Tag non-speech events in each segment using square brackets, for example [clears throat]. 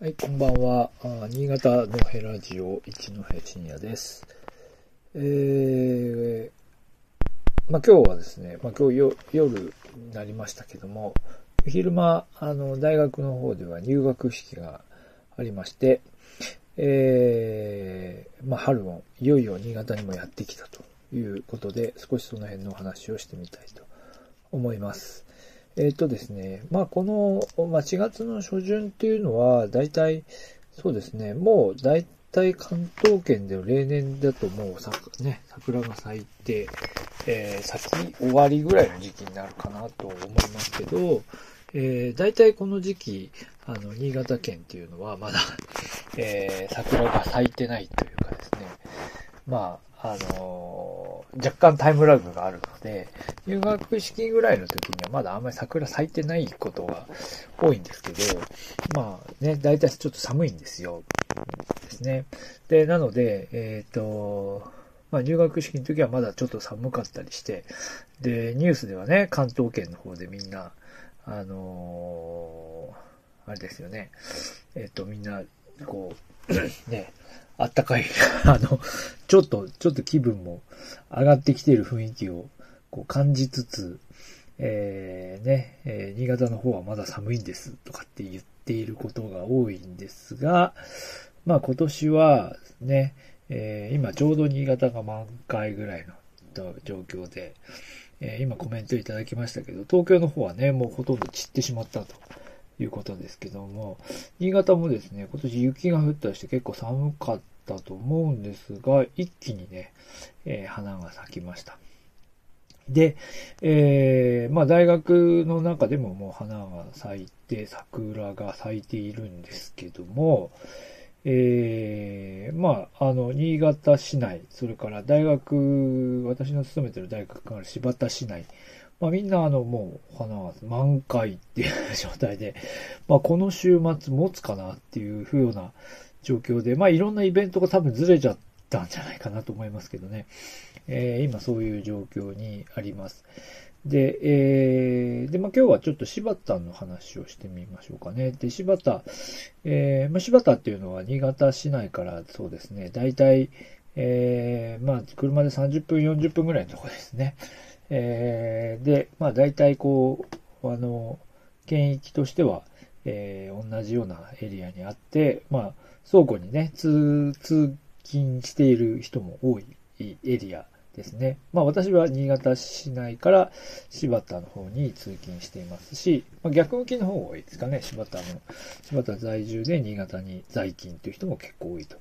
はい、こんばんは。新潟のヘラジオ一の平深夜です。えー、まあ今日はですね、まあ今日夜になりましたけども、昼間、あの、大学の方では入学式がありまして、えー、まあ春もいよいよ新潟にもやってきたということで、少しその辺のお話をしてみたいと思います。えっ、とですね、まあこの、まあ、4月の初旬っていうのは、大体、そうですね、もう大体関東圏では例年だともうさ、ね、桜が咲いて、えー、咲き終わりぐらいの時期になるかなと思いますけど、えー、大体この時期、あの、新潟県っていうのはまだ、えー、桜が咲いてないというかですね、まあ、あの若干タイムラグがあるので、入学式ぐらいの時にはまだあんまり桜咲いてないことが多いんですけど、まあね、大体ちょっと寒いんですよ。ですね。で、なので、えっ、と、まあ入学式の時はまだちょっと寒かったりして、で、ニュースではね、関東圏の方でみんな、あのーあれですよね、えっ、と、みんな、こう、ね、あったかい、[laughs] あの、ちょっと、ちょっと気分も上がってきている雰囲気をこう感じつつ、えー、ね、えー新潟の方はまだ寒いんですとかって言っていることが多いんですが、まあ今年はね、えー今ちょうど新潟が満開ぐらいの状況で、えー今コメントいただきましたけど、東京の方はね、もうほとんど散ってしまったと。いうことですけども、新潟もですね、今年雪が降ったりして結構寒かったと思うんですが、一気にね、えー花が咲きました。で、えーまあ大学の中でももう花が咲いて、桜が咲いているんですけども、えーまあ、あの、新潟市内、それから大学、私の勤めてる大学がある柴田市内、まあみんなあの、もう花が満開っていう状態で、まあこの週末持つかなっていうふうな状況で、まあいろんなイベントが多分ずれちゃったんじゃないかなと思いますけどね。えー今そういう状況にあります。で、えーで、まあ、今日はちょっと柴田の話をしてみましょうかね。で、柴田、えーまあ、柴田っていうのは新潟市内からそうですね、大体、えーまあ、車で30分、40分ぐらいのとこですね。えーで、まあ、大体こう、あの、県域としては、えー同じようなエリアにあって、まあ、倉庫にね、通、通勤している人も多いエリアですね。まあ私は新潟市内から柴田の方に通勤していますし、まあ、逆向きの方が多いですかね。柴田の、柴田在住で新潟に在勤という人も結構多いと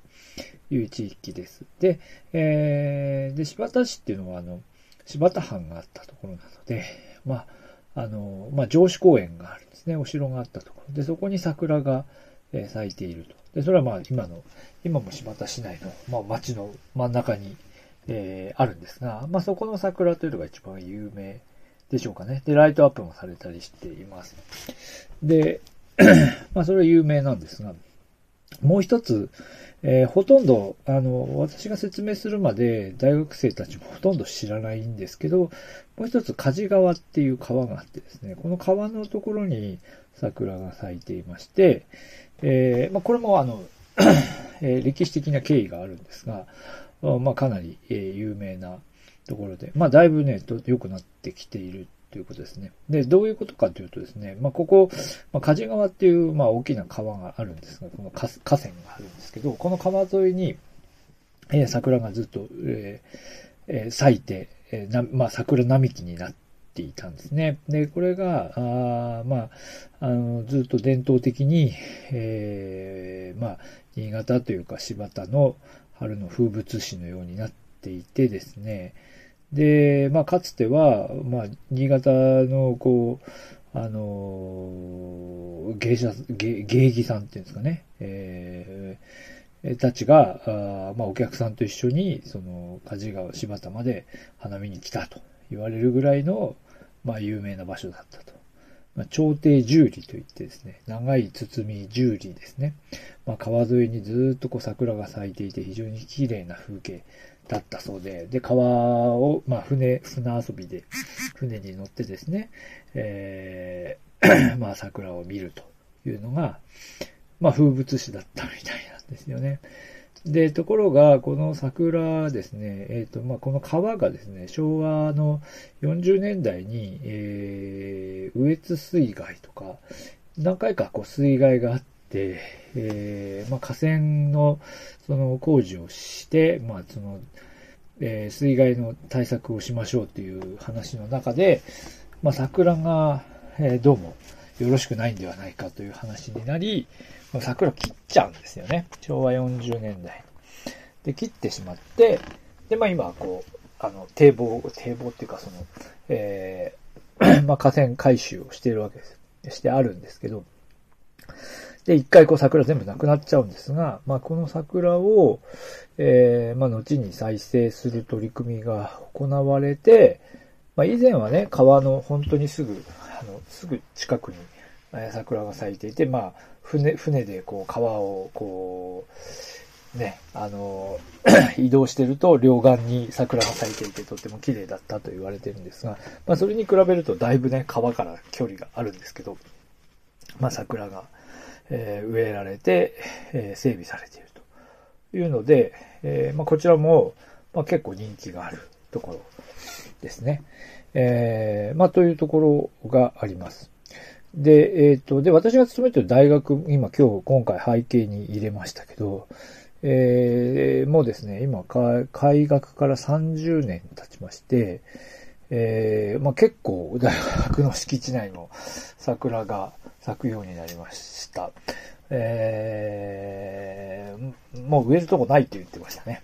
いう地域です。で、えー、で、柴田市っていうのはあの、柴田藩があったところなので、まあ、あの、まあ上司公園があるんですね。お城があったところ。で、そこに桜が、え咲いていると。で、それはまあ今の、今も柴田市内の、まあ町の真ん中に、えーあるんですが、まあそこの桜というのが一番有名でしょうかね。で、ライトアップもされたりしています。で、[clears throat] まあそれは有名なんですが、もう一つ、えーほとんど、あの、私が説明するまで大学生たちもほとんど知らないんですけど、もう一つ、梶川っていう川があってですね、この川のところに桜が咲いていまして、えーまあこれもあの、[clears throat] えー歴史的な経緯があるんですが、まあかなり、えー有名なところで、まあだいぶね、良くなってきているということですね。で、どういうことかというとですね、まあここ、まあ梶川っていう、まあ大きな川があるんですが、この河川があるんですけど、この川沿いに、えー桜がずっと、えーえー咲いて、えーまあ桜並木になってていたんですね。で、これが、あまあ、あの、ずっと伝統的に、えーまあ、新潟というか柴田の春の風物詩のようになっていてですね。で、まあ、かつては、まあ、新潟の、こう、あの芸者、芸芸妓さんっていうんですかね、えーたちが、あまあ、お客さんと一緒に、その、梶川柴田まで花見に来たと言われるぐらいの、まあ、有名な場所だったと。まあ、朝廷十里といってですね、長い包み十里ですね。まあ、川沿いにずっとこう桜が咲いていて非常に綺麗な風景だったそうで、で、川を、まあ、船、船遊びで、船に乗ってですね、えー [clears throat] まあ、桜を見るというのが、まあ、風物詩だったみたいなんですよね。で、ところが、この桜ですね、えっ、ー、と、まあ、この川がですね、昭和の40年代に、えー、羽越水害とか、何回かこう水害があって、えー、まあ、河川の、その工事をして、まあ、その、えー、水害の対策をしましょうという話の中で、まあ、桜が、えー、どうもよろしくないんではないかという話になり、桜切っちゃうんですよね。昭和40年代。で、切ってしまって、で、まあ今、こう、あの、堤防、堤防っていうかその、えー、[clears throat] まあ河川回収をしているわけです。してあるんですけど、で、一回こう桜全部なくなっちゃうんですが、まあこの桜を、えー、まあ後に再生する取り組みが行われて、まあ以前はね、川の本当にすぐ、あの、すぐ近くに、え桜が咲いていて、まあ、船、船でこう川をこう、ね、あの、[clears throat] 移動してると両岸に桜が咲いていてとっても綺麗だったと言われてるんですが、まあそれに比べるとだいぶね、川から距離があるんですけど、まあ桜が、えー、植えられて、えー、整備されているというので、えー、まあこちらも、まあ結構人気があるところですね。えー、まあというところがあります。で、えっ、ー、と、で、私が勤めてる大学、今今日、今回背景に入れましたけど、えー、もうですね、今、開学から30年経ちまして、えー、まあ、結構大学の敷地内の桜が咲くようになりました。えー、もう植えるとこないって言ってましたね。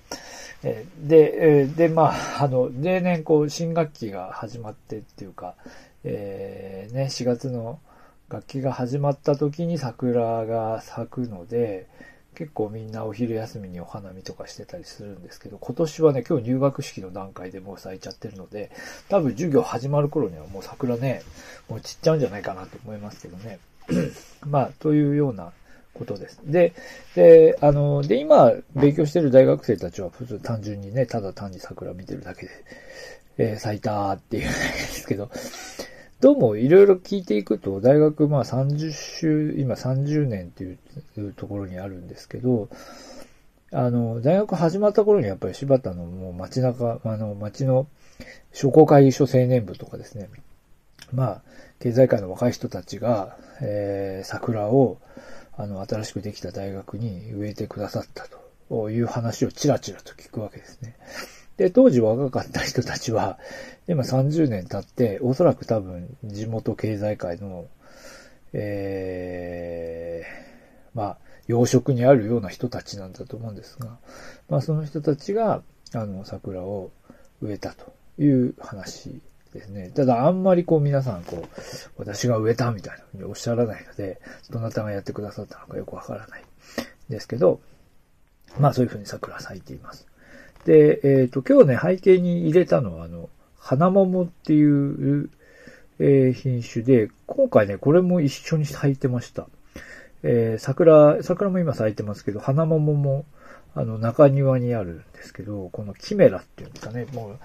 で、で、まあ、[laughs] あの、例年こう、新学期が始まってっていうか、えー、ね、4月の楽器が始まった時に桜が咲くので、結構みんなお昼休みにお花見とかしてたりするんですけど、今年はね、今日入学式の段階でもう咲いちゃってるので、多分授業始まる頃にはもう桜ね、もう散っちゃうんじゃないかなと思いますけどね。[clears throat] まあ、というようなことです。で、で、あの、で、今、勉強してる大学生たちは、普通単純にね、ただ単に桜見てるだけで、えー、咲いたっていうだけですけど、どうもいろいろ聞いていくと、大学まあ30週、今30年っていうところにあるんですけど、あの、大学始まった頃にやっぱり柴田のもう街中、あの、街の商工会議所青年部とかですね、まあ、経済界の若い人たちが、えー、桜を、あの、新しくできた大学に植えてくださったという話をちらちらと聞くわけですね。で、当時若かった人たちは、今30年経って、おそらく多分地元経済界の、ええー、まあ、養殖にあるような人たちなんだと思うんですが、まあその人たちが、あの、桜を植えたという話ですね。ただあんまりこう皆さんこう、私が植えたみたいなふうにおっしゃらないので、どなたがやってくださったのかよくわからないですけど、まあそういうふうに桜咲いています。で、えっ、ー、と、今日ね、背景に入れたのは、あの、花桃っていう、えー、品種で、今回ね、これも一緒に咲いてました。えー、桜、桜も今咲いてますけど、花桃も、あの、中庭にあるんですけど、このキメラっていうんですかね、も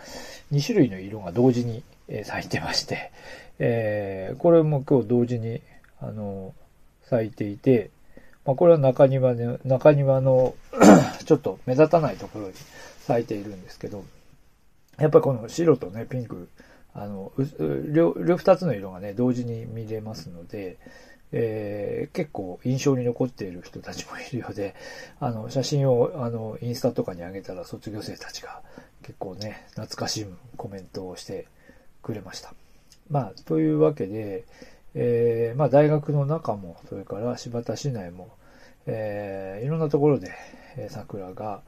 う、2種類の色が同時に、咲いてまして、えー、これも今日同時に、あの、咲いていて、まあ、これは中庭で、中庭の [clears throat] ちょっと目立たないところに咲いているんですけど、やっぱりこの白とね、ピンク、あの、両、両二つの色がね、同時に見れますので、えー、結構印象に残っている人たちもいるようで、[laughs] あの、写真を、あの、インスタとかに上げたら卒業生たちが結構ね、懐かしいコメントをしてくれました。まあ、というわけで、えー、まあ大学の中も、それから柴田市内も、えー、いろんなところで、え桜が、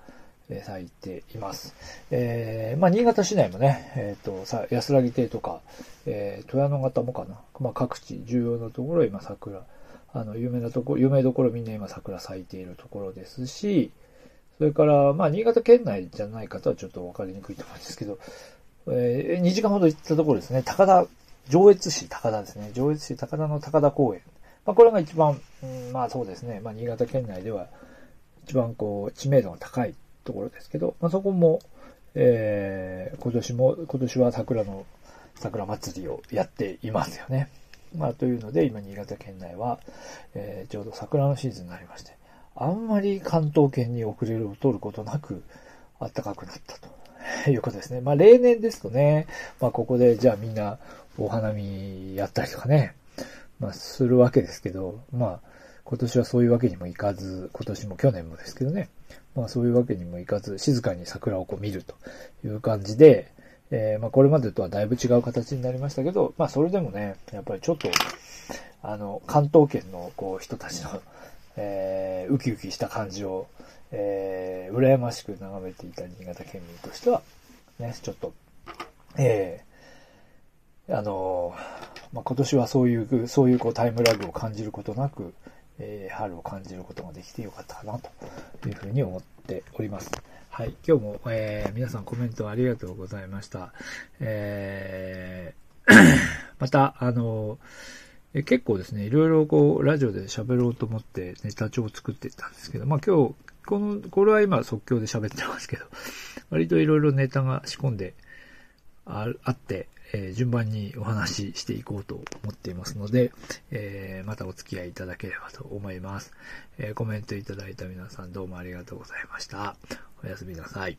咲いています。えー、まあ、新潟市内もね、えっ、ー、と、さ、安らぎ亭とか、えー、富山型もかな。まあ、各地、重要なところ今桜、あの、有名なところ、有名どころみんな今桜咲いているところですし、それから、まあ、新潟県内じゃない方はちょっとわかりにくいと思うんですけど、えー、2時間ほど行ったところですね、高田、上越市高田ですね。上越市高田の高田公園。まあ、これが一番、うん、まあそうですね、まあ、新潟県内では一番こう、知名度が高いところですけど、まあ、そこも、えー、今年も、今年は桜の、桜祭りをやっていますよね。まあ、というので、今、新潟県内は、えー、ちょうど桜のシーズンになりまして、あんまり関東圏に遅れを取ることなく、暖かくなったということですね。まあ、例年ですとね、まあ、ここで、じゃあみんな、お花見やったりとかね、まあ、するわけですけど、まあ、今年はそういうわけにもいかず、今年も去年もですけどね、まあそういうわけにもいかず、静かに桜をこう見るという感じで、えー、まあこれまでとはだいぶ違う形になりましたけど、まあそれでもね、やっぱりちょっと、あの、関東圏のこう人たちの、えー、ウキウキした感じを、えー、羨ましく眺めていた新潟県民としては、ね、ちょっと、えー、あのまあ、今年はそういう、そういうこうタイムラグを感じることなく、えー、春を感じることができてよかったかなというふうに思っております。はい。今日も、えー、皆さんコメントありがとうございました。えー、[coughs] また、あの、え結構ですね、いろいろこう、ラジオで喋ろうと思ってネタ帳を作ってたんですけど、まあ今日、この、これは今即興で喋ってますけど、割といろいろネタが仕込んであって、えー、順番にお話ししていこうと思っていますので、えー、またお付き合いいただければと思います。えー、コメントいただいた皆さんどうもありがとうございました。おやすみなさい。